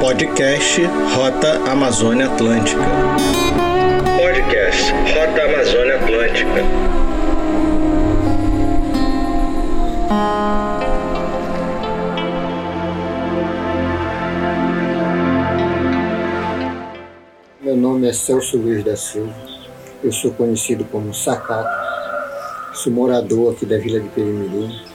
Podcast Rota Amazônia Atlântica. Podcast Rota Amazônia Atlântica. Meu nome é Celso Luiz da Silva. Eu sou conhecido como Sacato. Sou morador aqui da Vila de Perimirim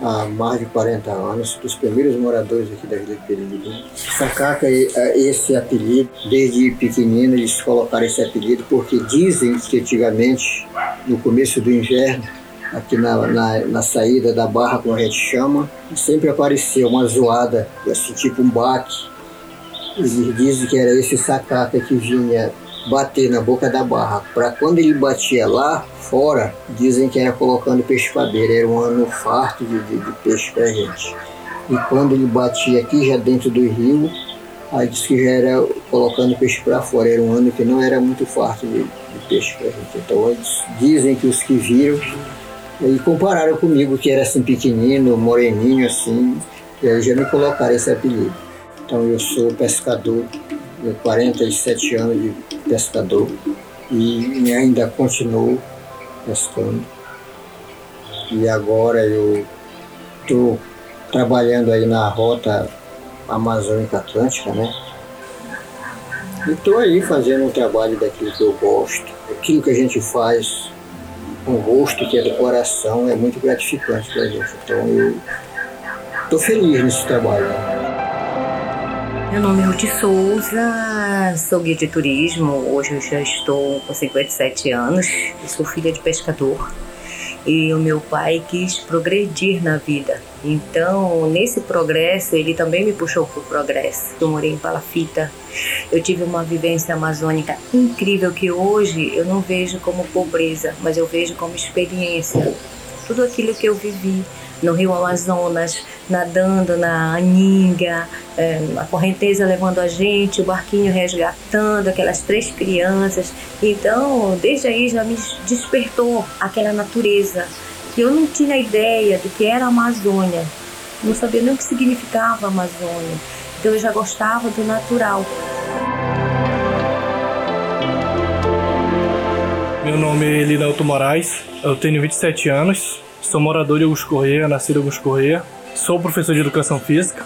há mais de 40 anos, dos primeiros moradores aqui da Vila Perimirim. Sacaca é esse apelido, desde pequenino eles colocaram esse apelido porque dizem que antigamente, no começo do inverno, aqui na, na, na, saída da barra, como a gente chama, sempre aparecia uma zoada, assim, tipo um baque. Eles dizem que era esse sacaca que vinha bater na boca da barra. Para quando ele batia lá fora, dizem que era colocando peixe padeiro, era um ano farto de, de, de peixe para gente. E quando ele batia aqui já dentro do rio, aí diz que já era colocando peixe para fora, era um ano que não era muito farto de, de peixe para gente. Então eles dizem que os que viram e compararam comigo que era assim pequenino, moreninho assim, e aí já me colocaram esse apelido. Então eu sou pescador, 47 anos de pescador e ainda continuo pescando. E agora eu estou trabalhando aí na rota amazônica atlântica, né? E estou aí fazendo um trabalho daquilo que eu gosto, aquilo que a gente faz com gosto, que é do coração, é muito gratificante para a gente. Então eu estou feliz nesse trabalho. Meu nome é Ruth Souza, sou guia de turismo. Hoje eu já estou com 57 anos. Eu sou filha de pescador e o meu pai quis progredir na vida. Então, nesse progresso, ele também me puxou para o progresso. Eu morei em Palafita, eu tive uma vivência amazônica incrível que hoje eu não vejo como pobreza, mas eu vejo como experiência. Tudo aquilo que eu vivi no Rio Amazonas, nadando na Aninga, é, a correnteza levando a gente, o barquinho resgatando aquelas três crianças. Então, desde aí já me despertou aquela natureza que eu não tinha ideia do que era a Amazônia, não sabia nem o que significava a Amazônia. Então eu já gostava do natural. Meu nome é Linalto Moraes, eu tenho 27 anos, sou morador de Augusto Correia, nascido em Augusto Correia, sou professor de Educação Física,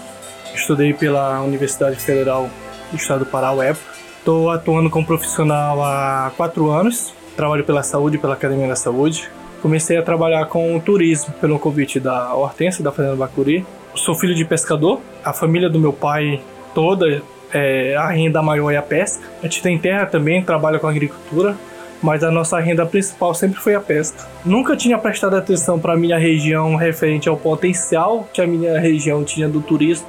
estudei pela Universidade Federal do Estado do Pará, UEPA. Estou atuando como profissional há quatro anos, trabalho pela saúde, pela Academia da Saúde. Comecei a trabalhar com turismo pelo convite da Hortência, da Fazenda Bacuri. Sou filho de pescador, a família do meu pai toda, é, a renda maior é a pesca. A gente tem terra também, trabalha com agricultura, mas a nossa renda principal sempre foi a pesca. Nunca tinha prestado atenção para minha região referente ao potencial que a minha região tinha do turismo.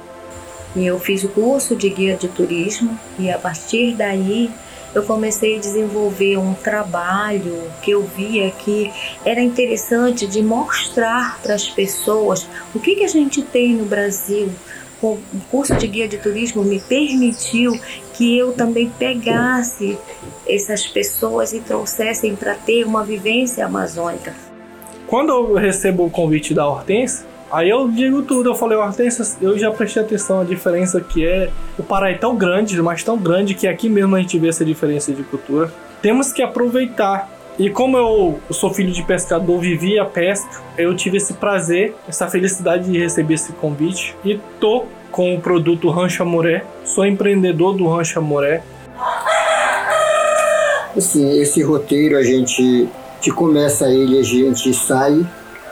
Eu fiz o curso de guia de turismo e a partir daí eu comecei a desenvolver um trabalho que eu via que era interessante de mostrar para as pessoas o que, que a gente tem no Brasil. O curso de guia de turismo me permitiu que eu também pegasse essas pessoas e trouxessem para ter uma vivência amazônica. Quando eu recebo o convite da Hortense, aí eu digo tudo. Eu falei, Hortense, eu já prestei atenção à diferença que é. O Pará é tão grande, mas tão grande que aqui mesmo a gente vê essa diferença de cultura. Temos que aproveitar. E como eu sou filho de pescador, vivi a pesca, eu tive esse prazer, essa felicidade de receber esse convite e tô com o produto Rancho Amoré. Sou empreendedor do Rancho Amoré. Assim, esse roteiro a gente que começa ele, a gente sai,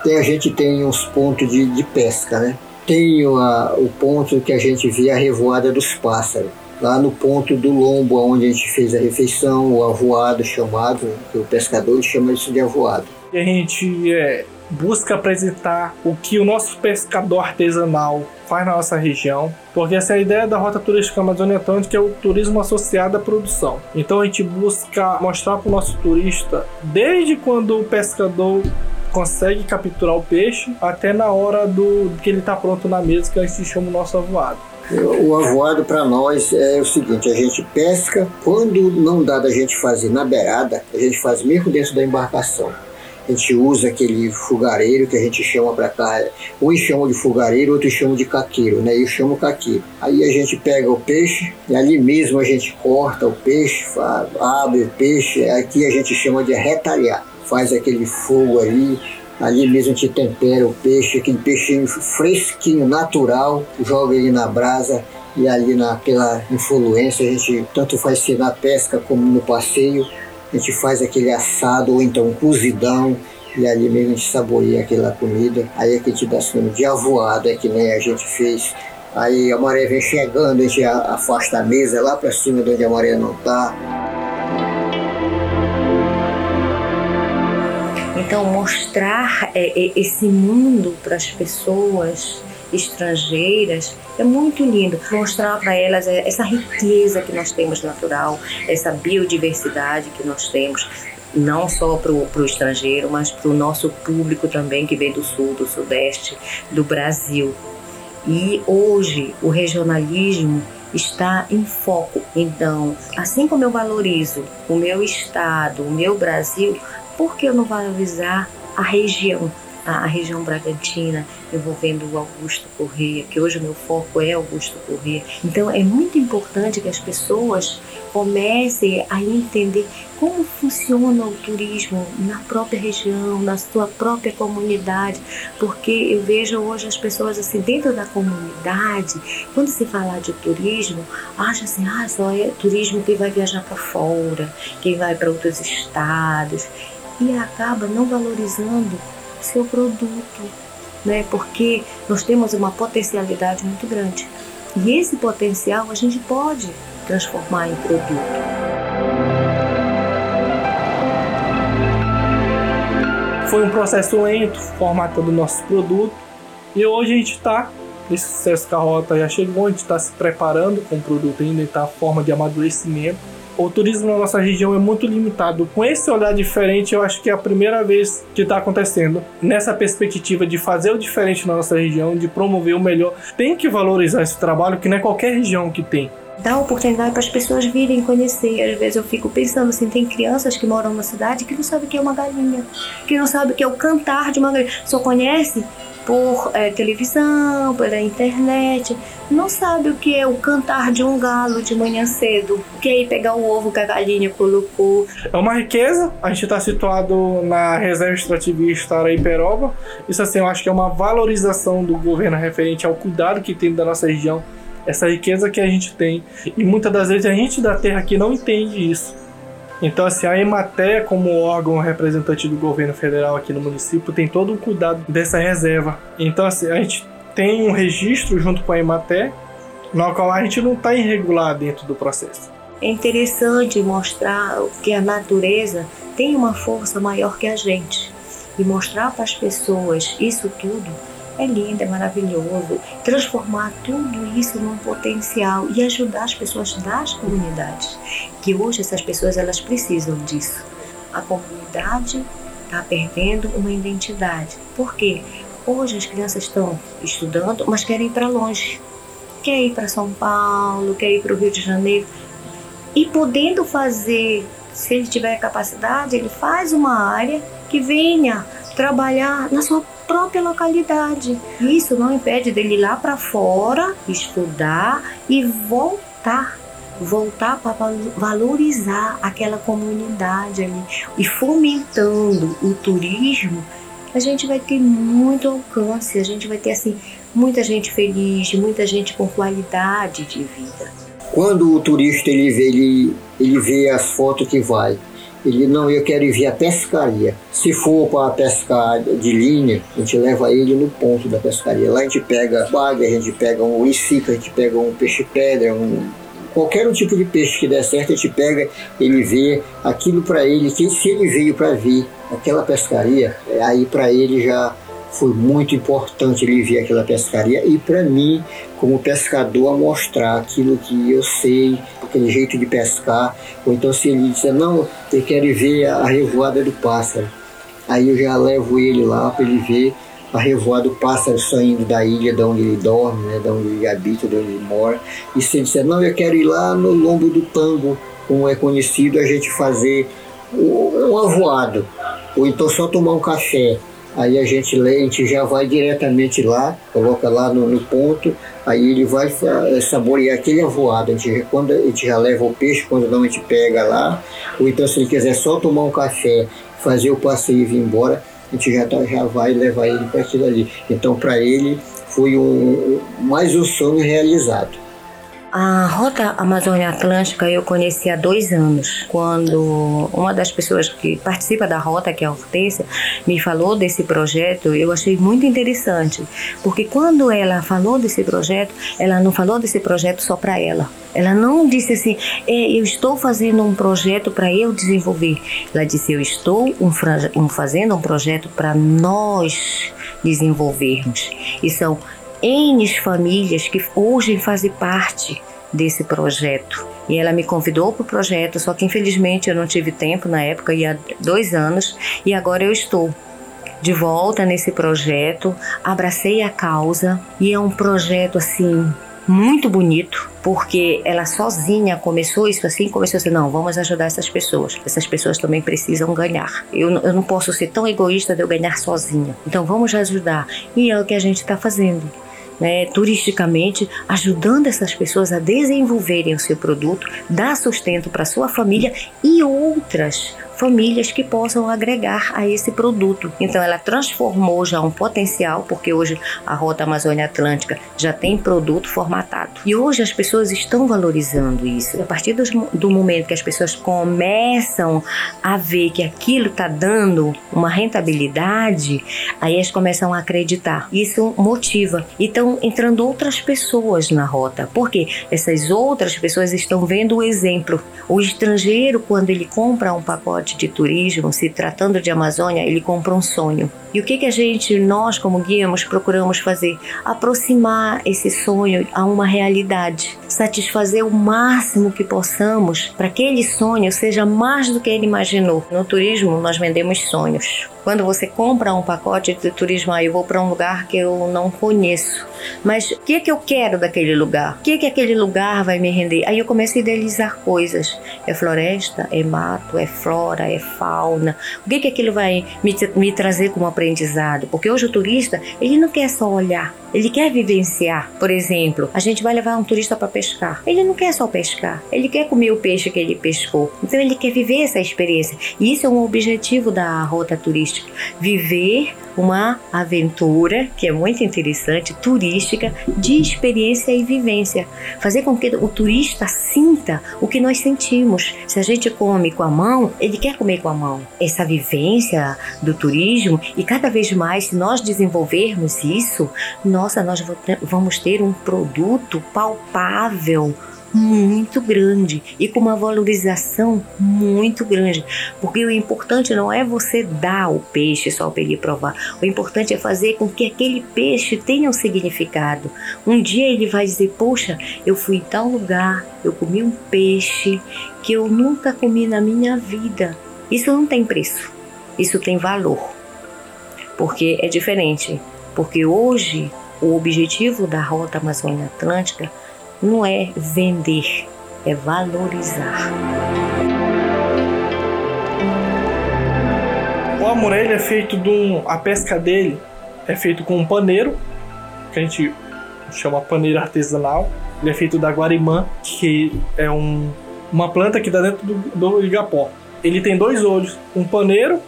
tem, a gente tem uns pontos de, de pesca, né? Tem a, o ponto que a gente vê a revoada dos pássaros. Lá no ponto do lombo, onde a gente fez a refeição, o avoado chamado, que o pescador chama isso de avoado. E a gente é, busca apresentar o que o nosso pescador artesanal faz na nossa região, porque essa é a ideia da Rota Turística Amazônia Atlântica, é o turismo associado à produção. Então a gente busca mostrar para o nosso turista, desde quando o pescador consegue capturar o peixe, até na hora do que ele está pronto na mesa, que a gente chama o nosso avoado. O avoado para nós é o seguinte: a gente pesca, quando não dá da gente fazer na beirada, a gente faz mesmo dentro da embarcação. a gente usa aquele fogareiro que a gente chama para cá, uns chamam de fogareiro, outros chamam de caqueiro, né? Eu chamo caqueiro. Aí a gente pega o peixe e ali mesmo a gente corta o peixe, abre o peixe, aqui a gente chama de retalhar. Faz aquele fogo ali, Ali mesmo a gente tempera o peixe, aquele peixinho fresquinho, natural, joga ele na brasa e ali naquela influência a gente tanto faz ser na pesca como no passeio, a gente faz aquele assado ou então cozidão e ali mesmo a gente saboreia aquela comida. Aí é que a gente dá sono de avoada, é que nem a gente fez. Aí a maré vem chegando, a gente afasta a mesa lá para cima de onde a maré não está. Então, mostrar é, é, esse mundo para as pessoas estrangeiras é muito lindo. Mostrar para elas essa riqueza que nós temos natural, essa biodiversidade que nós temos, não só para o estrangeiro, mas para o nosso público também que vem do sul, do sudeste, do Brasil. E hoje o regionalismo está em foco. Então, assim como eu valorizo o meu estado, o meu Brasil, por que eu não valorizar a região? A, região Bragantina, envolvendo o Augusto Corrêa, que hoje o meu foco é Augusto Corrêa. Então é muito importante que as pessoas comecem a entender como funciona o turismo na própria região, na sua própria comunidade, porque eu vejo hoje as pessoas assim dentro da comunidade, quando se falar de turismo, acha assim, ah, só é turismo quem vai viajar para fora, quem vai para outros estados e acaba não valorizando seu produto, né? Porque nós temos uma potencialidade muito grande. E esse potencial a gente pode transformar em produto. Foi um processo lento, formatando nosso produto. E hoje a gente está, esse sucesso que a rota já chegou, a gente está se preparando com o produto ainda, está a forma de amadurecimento o turismo na nossa região é muito limitado. Com esse olhar diferente, eu acho que é a primeira vez que está acontecendo. Nessa perspectiva de fazer o diferente na nossa região, de promover o melhor, tem que valorizar esse trabalho, que não é qualquer região que tem dá oportunidade para as pessoas virem conhecer. Às vezes eu fico pensando assim, tem crianças que moram na cidade que não sabem o que é uma galinha, que não sabem o que é o cantar de uma galinha, só conhece por é, televisão, pela internet, não sabe o que é o cantar de um galo de manhã cedo, o que é ir pegar o ovo que a galinha colocou. É uma riqueza, a gente está situado na reserva extrativista Araiperoba, isso assim eu acho que é uma valorização do governo referente ao cuidado que tem da nossa região, essa riqueza que a gente tem, e muitas das vezes a gente da terra aqui não entende isso. Então, assim, a Emater, como órgão representante do governo federal aqui no município, tem todo o cuidado dessa reserva. Então, assim, a gente tem um registro junto com a Emater, no qual a gente não está irregular dentro do processo. É interessante mostrar que a natureza tem uma força maior que a gente e mostrar para as pessoas isso tudo é lindo, é maravilhoso. Transformar tudo isso num potencial e ajudar as pessoas das comunidades, que hoje essas pessoas elas precisam disso. A comunidade está perdendo uma identidade. Por quê? Hoje as crianças estão estudando, mas querem ir para longe. Quer ir para São Paulo, quer ir para o Rio de Janeiro. E podendo fazer, se ele tiver capacidade, ele faz uma área que venha trabalhar na sua própria localidade. Isso não impede dele ir lá para fora, estudar e voltar voltar para valorizar aquela comunidade ali e fomentando o turismo, a gente vai ter muito alcance, a gente vai ter assim muita gente feliz, muita gente com qualidade de vida. Quando o turista ele vê ele, ele vê as fotos que vai ele, não, eu quero ir a pescaria. Se for para pescar de linha, a gente leva ele no ponto da pescaria. Lá a gente pega bagre, a gente pega um icica, a gente pega um peixe-pedra, um, qualquer um tipo de peixe que der certo, a gente pega, ele vê aquilo para ele, que se ele veio para ver aquela pescaria, aí para ele já foi muito importante ele ver aquela pescaria e para mim, como pescador, mostrar aquilo que eu sei, aquele jeito de pescar. Ou então se ele disser, não, eu quero ver a revoada do pássaro. Aí eu já levo ele lá para ele ver a revoada do pássaro saindo da ilha de onde ele dorme, né, de onde ele habita, de onde ele mora. E se ele disser, não, eu quero ir lá no lombo do tambo, como é conhecido, a gente fazer um avoado, ou então só tomar um café. Aí a gente lê, a gente já vai diretamente lá, coloca lá no, no ponto, aí ele vai eh, saborear aquele avoado. A gente, quando a gente já leva o peixe, quando não a gente pega lá, ou então se ele quiser só tomar um café, fazer o passeio e vir embora, a gente já, tá, já vai levar ele para aquilo ali. Então para ele foi um, mais um sonho realizado. A Rota Amazônia Atlântica eu conheci há dois anos, quando uma das pessoas que participa da rota, que é a Hortência, me falou desse projeto. Eu achei muito interessante, porque quando ela falou desse projeto, ela não falou desse projeto só para ela. Ela não disse assim, é, eu estou fazendo um projeto para eu desenvolver. Ela disse, eu estou um, um, fazendo um projeto para nós desenvolvermos. E são N famílias que hoje fazem parte desse projeto. E ela me convidou para o projeto, só que infelizmente eu não tive tempo na época, há dois anos, e agora eu estou de volta nesse projeto, abracei a causa e é um projeto assim muito bonito, porque ela sozinha começou isso assim, começou assim, não, vamos ajudar essas pessoas. Essas pessoas também precisam ganhar. Eu, eu não posso ser tão egoísta de eu ganhar sozinha. Então vamos ajudar. E é o que a gente está fazendo né, turisticamente, ajudando essas pessoas a desenvolverem o seu produto, dar sustento para sua família e outras famílias que possam agregar a esse produto. Então ela transformou já um potencial, porque hoje a Rota Amazônia Atlântica já tem produto formatado. E hoje as pessoas estão valorizando isso. A partir do, momento que as pessoas começam a ver que aquilo está dando uma rentabilidade, aí elas começam a acreditar. Isso motiva. E estão entrando outras pessoas na rota, porque essas outras pessoas estão vendo o exemplo. O estrangeiro, quando ele compra um pacote de turismo, se tratando de Amazônia, ele compra um sonho. E o que, que a gente, nós como guiamos, procuramos fazer? Aproximar esse sonho a uma realidade, satisfazer o máximo que possamos para que aquele sonho seja mais do que ele imaginou. No turismo, nós vendemos sonhos. Quando você compra um pacote de turismo, ah, eu vou para um lugar que eu não conheço. Mas o que, é que eu quero daquele lugar? O que, é que aquele lugar vai me render? Aí eu começo a idealizar coisas. É floresta, é mato, é flora, é fauna. O que, é que aquilo vai me, me trazer como aprendizado? Porque hoje o turista, ele não quer só olhar, ele quer vivenciar. Por exemplo, a gente vai levar um turista para pescar. Ele não quer só pescar, ele quer comer o peixe que ele pescou. Então ele quer viver essa experiência. E isso é um objetivo da rota turística. Viver uma aventura que é muito interessante, turística, de experiência e vivência. Fazer com que o turista sinta o que nós sentimos. Se a gente come com a mão, ele quer comer com a mão. Essa vivência do turismo e cada vez mais, se nós desenvolvermos isso, nossa, nós vamos ter um produto palpável muito grande e com uma valorização muito grande. Porque o importante não é você dar o peixe só para ele provar. O importante é fazer com que aquele peixe tenha um significado. Um dia ele vai dizer: Poxa, eu fui em tal lugar, eu comi um peixe que eu nunca comi na minha vida. Isso não tem preço, isso tem valor. Porque é diferente. Porque hoje o objetivo da Rota Amazônia Atlântica não é vender, é valorizar. O amoré é feito de um, a pesca dele é feito com um paneiro, que a gente chama paneiro artesanal. Ele é feito da guarimã, que é um, uma planta que dá dentro do, do igapó. Ele tem dois olhos, um paneiro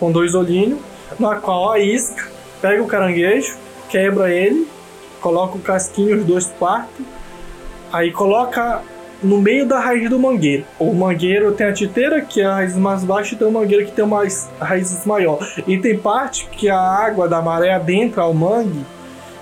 com dois olhinhos, na qual a isca pega o caranguejo, quebra ele, coloca o casquinho, os dois partes, Aí coloca no meio da raiz do mangueiro. O mangueiro tem a titeira, que é a raiz mais baixa, e tem o mangueiro que tem uma raízes maior. E tem parte que a água da maré adentra ao mangue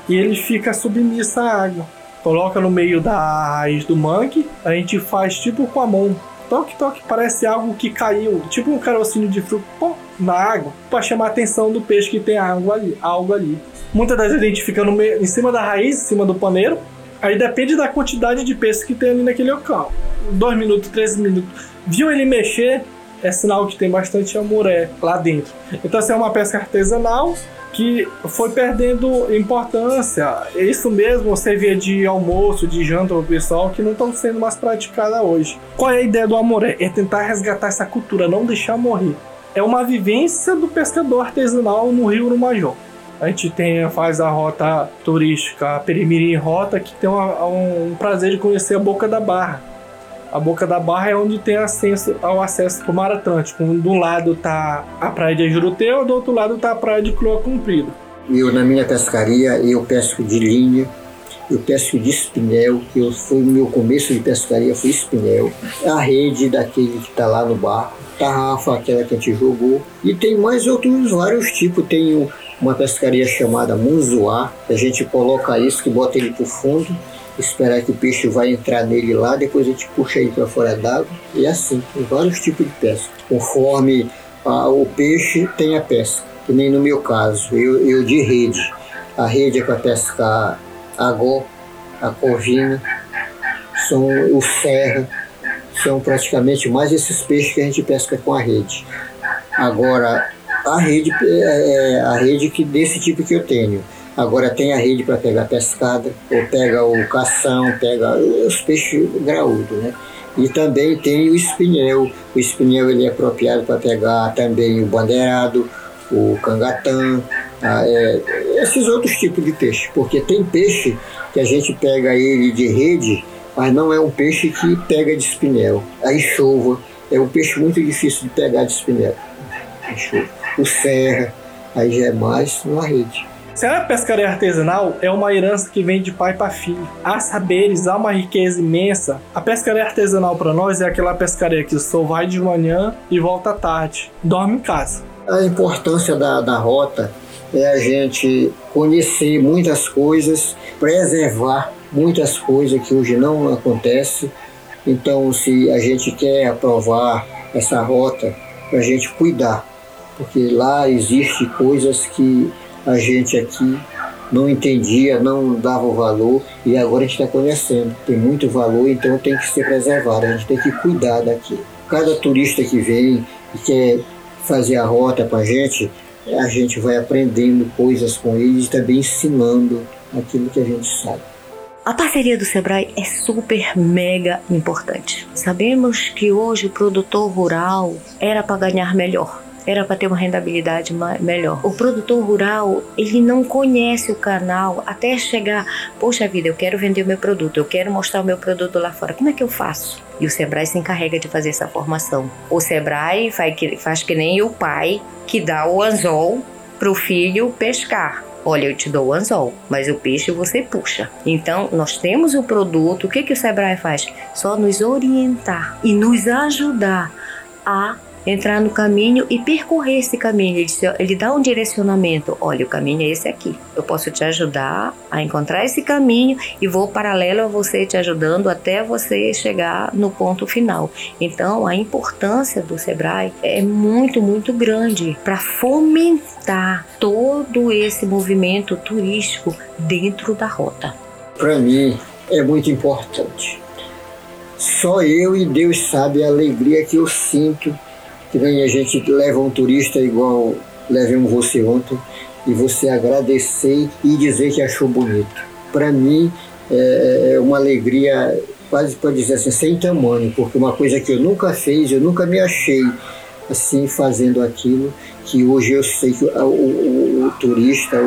e ele fica submisso à água. Coloca no meio da raiz do mangue, a gente faz tipo com a mão. Toque, toque, parece algo que caiu, tipo um carocinho de fruto pô, na água, para chamar a atenção do peixe que tem água ali, algo ali. Muitas das vezes a gente fica meio, em cima da raiz, em cima do paneiro, Aí depende da quantidade de peso que tem ali naquele local. 2 minutos, 3 minutos. Viu ele mexer, é sinal que tem bastante amoré lá dentro. Então, assim, é uma pesca artesanal, que foi perdendo importância. Isso mesmo vê de almoço, de janta o pessoal que não estão sendo mais praticada hoje. Qual é a ideia do Amoré? É tentar resgatar essa cultura, não deixar morrer. É uma vivência do pescador artesanal no Rio Urumajó. A gente tem, faz a rota turística, a Perimirim Rota, que tem uma, um prazer de conhecer a Boca da Barra. A Boca da Barra é onde tem acesso ao acesso para o Mar Atlântico. De um lado tá a praia de Juruteu, do outro lado tá a praia de Croa Comprido. Eu, na minha pescaria, eu pesco de linha, eu pesco de espinhel, que eu, foi o meu começo de pescaria, foi espinhel. A rede daquele que está lá no barco, tarrafa, aquela que a gente jogou. E tem mais outros vários tipos. Tem uma pescaria chamada munzuá, a gente coloca isso, que bota ele pro fundo, esperar que o peixe vai entrar nele lá, depois a gente puxa ele para fora d'água. E assim, tem vários tipos de pesca. Conforme a, o peixe tem a pesca, que nem no meu caso, eu, eu de rede. A rede é para pescar agó, a corvina, são o serra, são praticamente mais esses peixes que a gente pesca com a rede. Agora, a rede é, a rede que desse tipo que eu tenho. Agora tem a rede para pegar pescada, ou pega o cação, pega os peixes graúdos, né? E também tem o espinhel. O espinhel ele é apropriado para pegar também o bandeirado, o cangatã, ah, é, esses outros tipos de peixe. Porque tem peixe que a gente pega ele de rede, mas não é um peixe que pega de espinhel. A enxova é um peixe muito difícil de pegar de espinhel. O serra, aí já é mais uma rede. Se a pescaria artesanal é uma herança que vem de pai para filho. Há saberes, há uma riqueza imensa. A pescaria artesanal para nós é aquela pescaria que só vai de manhã e volta à tarde. Dorme em casa. A importância da, da rota é a gente conhecer muitas coisas, preservar muitas coisas que hoje não acontece. Então, se a gente quer aprovar essa rota, a gente cuidar porque lá existe coisas que a gente aqui não entendia, não dava o valor e agora a gente está conhecendo. Tem muito valor, então tem que ser preservado, a gente tem que cuidar daquilo. Cada turista que vem e quer fazer a rota com a gente, a gente vai aprendendo coisas com eles e também ensinando aquilo que a gente sabe. A parceria do Sebrae é super mega importante. Sabemos que hoje o produtor rural era para ganhar melhor era para ter uma rentabilidade melhor. O produtor rural, ele não conhece o canal até chegar, poxa vida, eu quero vender o meu produto, eu quero mostrar o meu produto lá fora. Como é que eu faço? E o Sebrae se encarrega de fazer essa formação. O Sebrae faz que, faz que nem o pai que dá o anzol para o filho pescar. Olha, eu te dou o anzol, mas o peixe você puxa. Então, nós temos o produto. O que, que o Sebrae faz? Só nos orientar e nos ajudar a entrar no caminho e percorrer esse caminho. Ele, ele dá um direcionamento. Olha, o caminho é esse aqui. Eu posso te ajudar a encontrar esse caminho e vou paralelo a você te ajudando até você chegar no ponto final. Então, a importância do Sebrae é muito, muito grande para fomentar todo esse movimento turístico dentro da rota. Para mim, é muito importante. Só eu e Deus sabe a alegria que eu sinto que nem a gente leva um turista igual levamos você ontem e você agradecer e dizer que achou bonito. Para mim é, é uma alegria quase pode dizer assim sem tamanho, porque uma coisa que eu nunca fiz, eu nunca me achei assim fazendo aquilo que hoje eu sei que o, o, o turista,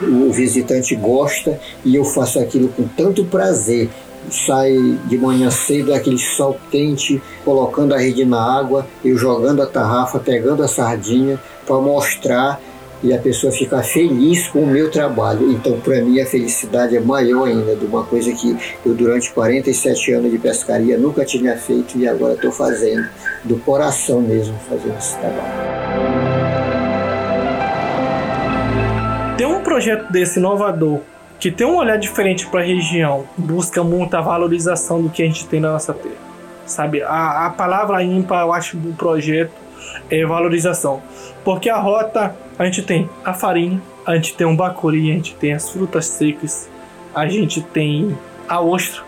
o, o visitante gosta e eu faço aquilo com tanto prazer sai de manhã cedo, aquele sol quente, colocando a rede na água, eu jogando a tarrafa, pegando a sardinha para mostrar e a pessoa ficar feliz com o meu trabalho. Então, para mim, a felicidade é maior ainda de uma coisa que eu, durante 47 anos de pescaria, nunca tinha feito e agora estou fazendo, do coração mesmo, fazendo esse trabalho. Tem um projeto desse inovador que tem um olhar diferente para a região, busca muita valorização do que a gente tem na nossa terra. Sabe, a, a palavra ímpar, eu acho, do projeto é valorização. Porque a rota, a gente tem a farinha, a gente tem um bacuri, a gente tem as frutas secas, a gente tem a ostra,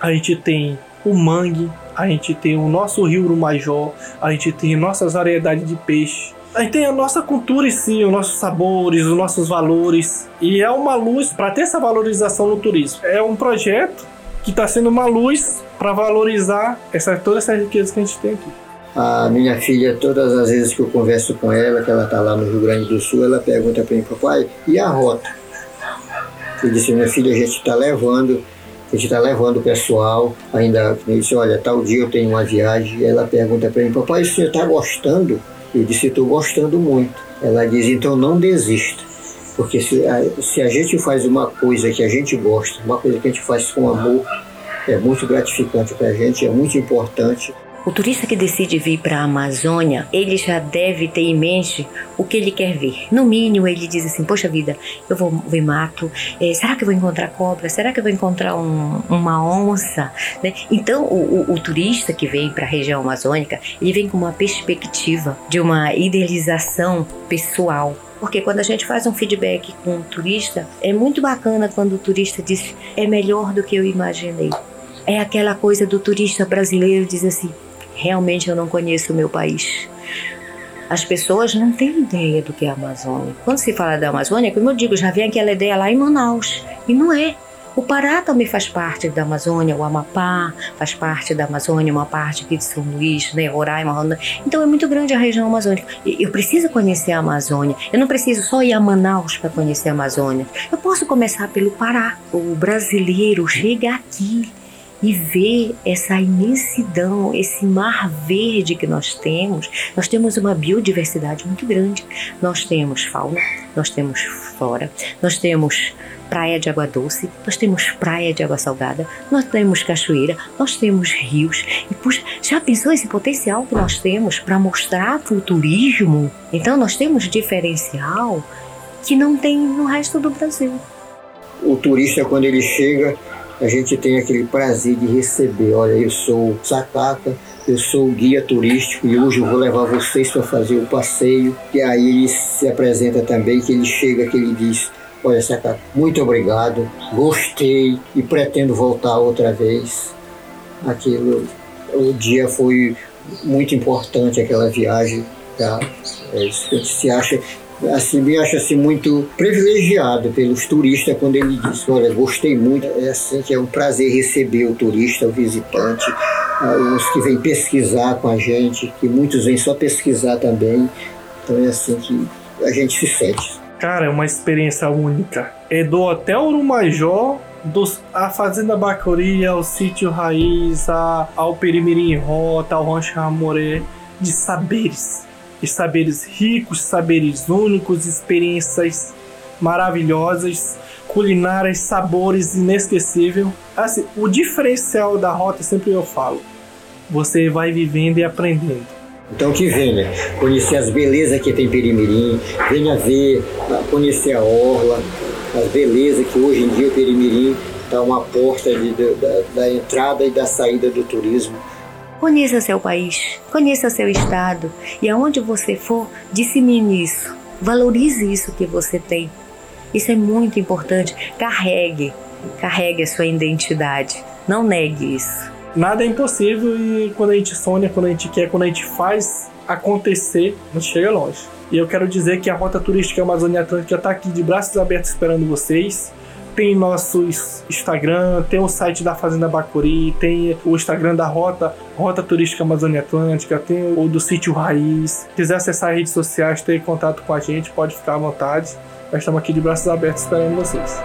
a gente tem o mangue, a gente tem o nosso rio Urumajó, a gente tem nossas variedades de peixe, Aí tem a nossa cultura em si, os nossos sabores, os nossos valores. E é uma luz para ter essa valorização no turismo. É um projeto que está sendo uma luz para valorizar essa, toda essa riqueza que a gente tem aqui. A minha filha, todas as vezes que eu converso com ela, que ela está lá no Rio Grande do Sul, ela pergunta para mim, papai, e a rota? Eu disse, minha filha, a gente está levando, a gente está levando o pessoal, ainda, eu disse, olha, tal dia eu tenho uma viagem, e ela pergunta para mim, papai, o senhor está gostando? Eu disse, estou gostando muito. Ela diz, então não desista. Porque se a, se a gente faz uma coisa que a gente gosta, uma coisa que a gente faz com amor, é muito gratificante para a gente, é muito importante. O turista que decide vir para a Amazônia, ele já deve ter em mente o que ele quer ver. No mínimo, ele diz assim: Poxa vida, eu vou ver mato, é, será que eu vou encontrar cobra? Será que eu vou encontrar um, uma onça? Né? Então, o, o, o, turista que vem para a região amazônica, ele vem com uma perspectiva de uma idealização pessoal. Porque quando a gente faz um feedback com o turista, é muito bacana quando o turista diz: é melhor do que eu imaginei. É aquela coisa do turista brasileiro diz assim: realmente eu não conheço o meu país. As pessoas não têm ideia do que é a Amazônia. Quando se fala da Amazônia, como eu digo, já vem aquela ideia lá em Manaus. E não é. O Pará também faz parte da Amazônia, o Amapá faz parte da Amazônia, uma parte aqui de São Luís, né, Roraima. Então é muito grande a região amazônica. Eu preciso conhecer a Amazônia. Eu não preciso só ir a Manaus para conhecer a Amazônia. Eu posso começar pelo Pará. O brasileiro chega aqui e ver essa imensidão, esse mar verde que nós temos. Nós temos uma biodiversidade muito grande. Nós temos fauna, nós temos flora, nós temos praia de água doce, nós temos praia de água salgada, nós temos cachoeira, nós temos rios. E puxa, já pensou esse potencial que nós temos para mostrar para o turismo? Então nós temos diferencial que não tem no resto do Brasil. O turista quando ele chega a gente tem aquele prazer de receber. Olha, eu sou Sakata, eu sou o guia turístico e hoje eu vou levar vocês para fazer o passeio. E aí ele se apresenta também, que ele chega, que ele diz, olha Sakata, muito obrigado, gostei e pretendo voltar outra vez. Aquilo, o dia foi muito importante, aquela viagem. Tá? É isso que a gente se acha assim, me acho assim muito privilegiado pelos turistas quando ele diz, olha, gostei muito, é assim que é um prazer receber o turista, o visitante, uh, os que vêm pesquisar com a gente, que muitos vêm só pesquisar também, então é assim que a gente se sente. Cara, é uma experiência única. É do Hotel Urumajó dos, a Fazenda Bacuri, ao Sítio Raiz, a, ao Perimirim Rota, ao Rancho Ramoré, de saberes saberes ricos, saberes únicos, experiências maravilhosas, culinárias, sabores inesquecíveis. Assim, o diferencial da rota, sempre eu falo, você vai vivendo e aprendendo. Então que venha conhecer as belezas que tem Perimirim, venha ver, conhecer a orla, as belezas que hoje em dia o Perimirim está uma porta de, da, da entrada e da saída do turismo Conheça seu país, conheça seu estado e aonde você for, dissemine isso. Valorize isso que você tem. Isso é muito importante. Carregue, carregue a sua identidade. Não negue isso. Nada é impossível e quando a gente sonha, quando a gente quer, quando a gente faz acontecer, a gente chega longe. E eu quero dizer que a Rota Turística Amazônia Atlântica está aqui de braços abertos esperando vocês tem nosso Instagram, tem o site da Fazenda Bacuri, tem o Instagram da Rota, Rota Turística Amazônia Atlântica, tem o do Sítio Raiz. Se quiser acessar as redes sociais, ter contato com a gente, pode ficar à vontade. Nós estamos aqui de braços abertos esperando vocês.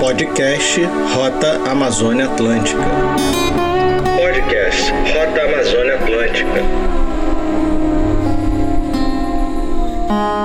Podcast Rota Amazônia Atlântica. Amazônia Atlântica.